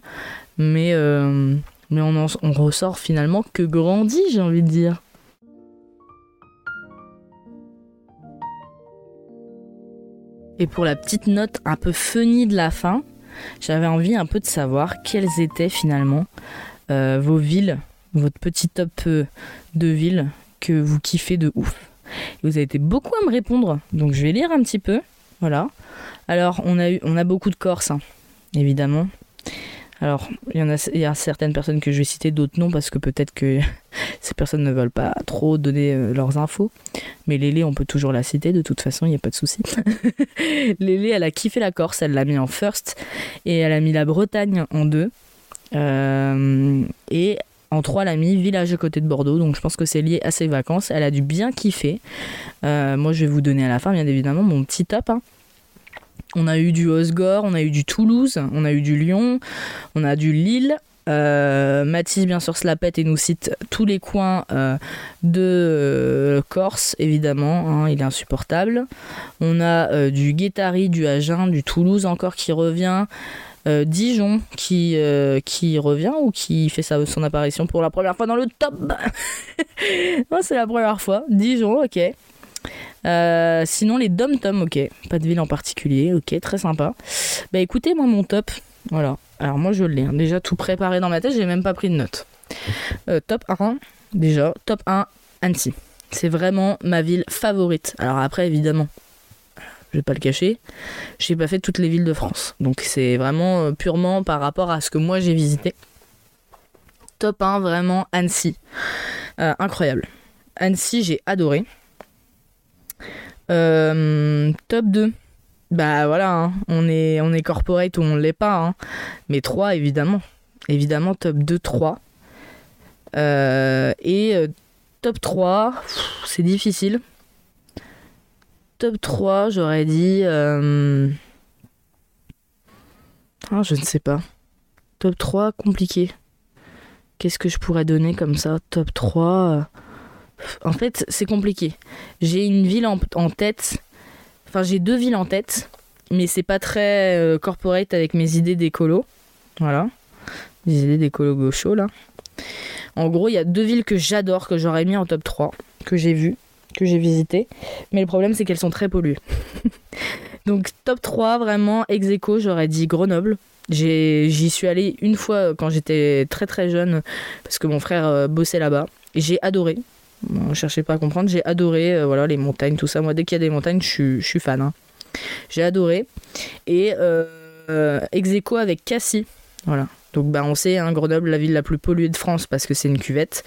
Mais, euh, mais on, on ressort finalement que grandi, j'ai envie de dire. Et pour la petite note un peu funny de la fin, j'avais envie un peu de savoir quelles étaient finalement vos villes, votre petit top de villes que vous kiffez de ouf. Vous avez été beaucoup à me répondre, donc je vais lire un petit peu. Voilà. Alors, on a, eu, on a beaucoup de Corses, hein, évidemment. Alors, il y, en a, y a certaines personnes que je vais citer, d'autres non, parce que peut-être que ces personnes ne veulent pas trop donner euh, leurs infos. Mais Lélé, on peut toujours la citer, de toute façon, il n'y a pas de souci. Lélé, elle a kiffé la Corse, elle l'a mis en first, et elle a mis la Bretagne en deux. Euh, et en trois, mis village à côté de Bordeaux, donc je pense que c'est lié à ses vacances. Elle a dû bien kiffer. Euh, moi, je vais vous donner à la fin, bien évidemment, mon petit top. Hein. On a eu du Osgore, on a eu du Toulouse, on a eu du Lyon, on a du Lille. Euh, Mathis, bien sûr, se la pète et nous cite tous les coins euh, de Corse, évidemment. Hein, il est insupportable. On a du Guétari, du Agen, du Toulouse encore qui revient. Euh, Dijon qui, euh, qui revient ou qui fait sa, son apparition pour la première fois dans le top. c'est la première fois. Dijon, ok. Euh, sinon, les Dom Tom, ok. Pas de ville en particulier, ok, très sympa. Bah écoutez, moi, mon top, voilà. Alors, moi, je l'ai hein. déjà tout préparé dans ma tête, j'ai même pas pris de notes. top 1, déjà. Top 1, Annecy. C'est vraiment ma ville favorite. Alors, après, évidemment, je vais pas le cacher, j'ai pas fait toutes les villes de France. Donc c'est vraiment euh, purement par rapport à ce que moi j'ai visité. Top 1, vraiment Annecy. Euh, incroyable. Annecy, j'ai adoré. Euh, top 2. Bah voilà, hein. on, est, on est corporate ou on l'est pas. Hein. Mais 3, évidemment. Évidemment, top 2, 3. et top 3, c'est difficile top 3, j'aurais dit. Euh, ah, je ne sais pas. Top 3, compliqué. Qu'est-ce que je pourrais donner comme ça? Top 3. Euh, en fait, c'est compliqué. J'ai une ville en, tête. Enfin, j'ai deux villes en tête. Mais c'est pas très euh, corporate avec mes idées d'écolo. Voilà. Mes idées d'écolo gaucho, là. En gros, il y a deux villes que j'adore, que j'aurais mis en top 3, que j'ai vues que j'ai visité. Mais le problème, c'est qu'elles sont très polluées. Donc, top 3, vraiment, ex j'aurais dit Grenoble. J'y suis allée une fois quand j'étais très très jeune, parce que mon frère euh, bossait là-bas. J'ai adoré. ne cherchez pas à comprendre, j'ai adoré euh, voilà, les montagnes, tout ça. Moi, dès qu'il y a des montagnes, je, suis fan. Hein. J'ai adoré. Et euh, ex avec Cassis. Voilà. Donc bah, on sait, hein, Grenoble, la ville la plus polluée de France parce que c'est une cuvette.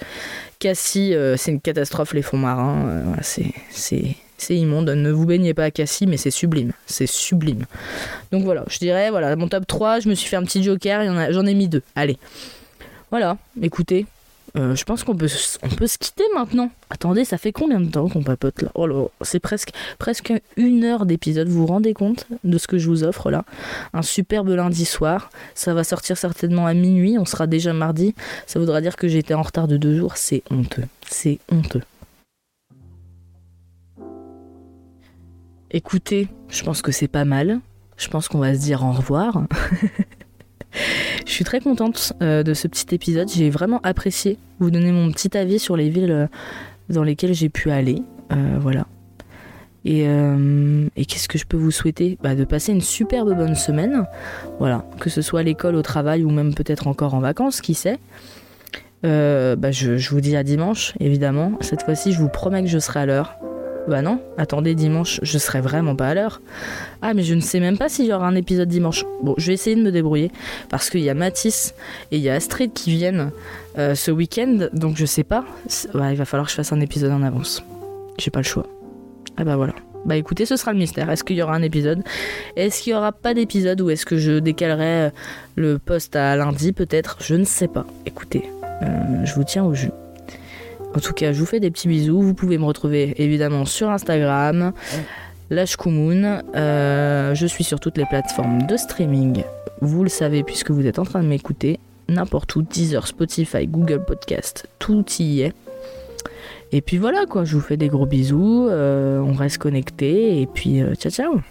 Cassis, euh, c'est une catastrophe, les fonds marins. Euh, c'est, c'est, immonde. Ne vous baignez pas à Cassis, mais c'est sublime. C'est sublime. Donc voilà, je dirais, voilà, mon top 3, je me suis fait un petit joker, j'en ai mis deux. Allez. Voilà, écoutez, euh, je pense qu'on peut, on peut se quitter maintenant. Attendez, ça fait combien de temps qu'on papote là? Oh c'est presque, presque une heure d'épisode. Vous vous rendez compte de ce que je vous offre là? Un superbe lundi soir. Ça va sortir certainement à minuit. On sera déjà mardi. Ça voudra dire que j'étais en retard de deux jours. C'est honteux. C'est honteux. Écoutez, je pense que c'est pas mal. Je pense qu'on va se dire au revoir. Je suis très contente euh, de ce petit épisode. J'ai vraiment apprécié vous donner mon petit avis sur les villes euh, dans lesquelles j'ai pu aller. Euh, voilà. Et, qu'est-ce que je peux vous souhaiter? Bah, De passer une superbe bonne semaine. Voilà. Que ce soit à l'école, au travail ou même peut-être encore en vacances, qui sait. Bah, je, je vous dis à dimanche, évidemment. Cette fois-ci, je vous promets que je serai à l'heure. Bah non, attendez, dimanche, je serai vraiment pas à l'heure. Ah, mais je ne sais même pas s'il y aura un épisode dimanche. Bon, je vais essayer de me débrouiller parce qu'il y a Mathis et il y a Astrid qui viennent euh, ce week-end, donc je sais pas. il va falloir que je fasse un épisode en avance. J'ai pas le choix. Ah bah voilà. Bah écoutez, ce sera le mystère. Est-ce qu'il y aura un épisode? Est-ce qu'il y aura pas d'épisode ou est-ce que je décalerai euh, le post à lundi peut-être? Je ne sais pas. Écoutez, euh, je vous tiens au jus. En tout cas, je vous fais des petits bisous. Vous pouvez me retrouver évidemment sur Instagram, Lâche euh, je suis sur toutes les plateformes de streaming. Vous le savez puisque vous êtes en train de m'écouter. N'importe où, Deezer, Spotify, Google Podcast, tout y est. Et puis voilà quoi, je vous fais des gros bisous, euh, on reste connectés et puis euh, ciao ciao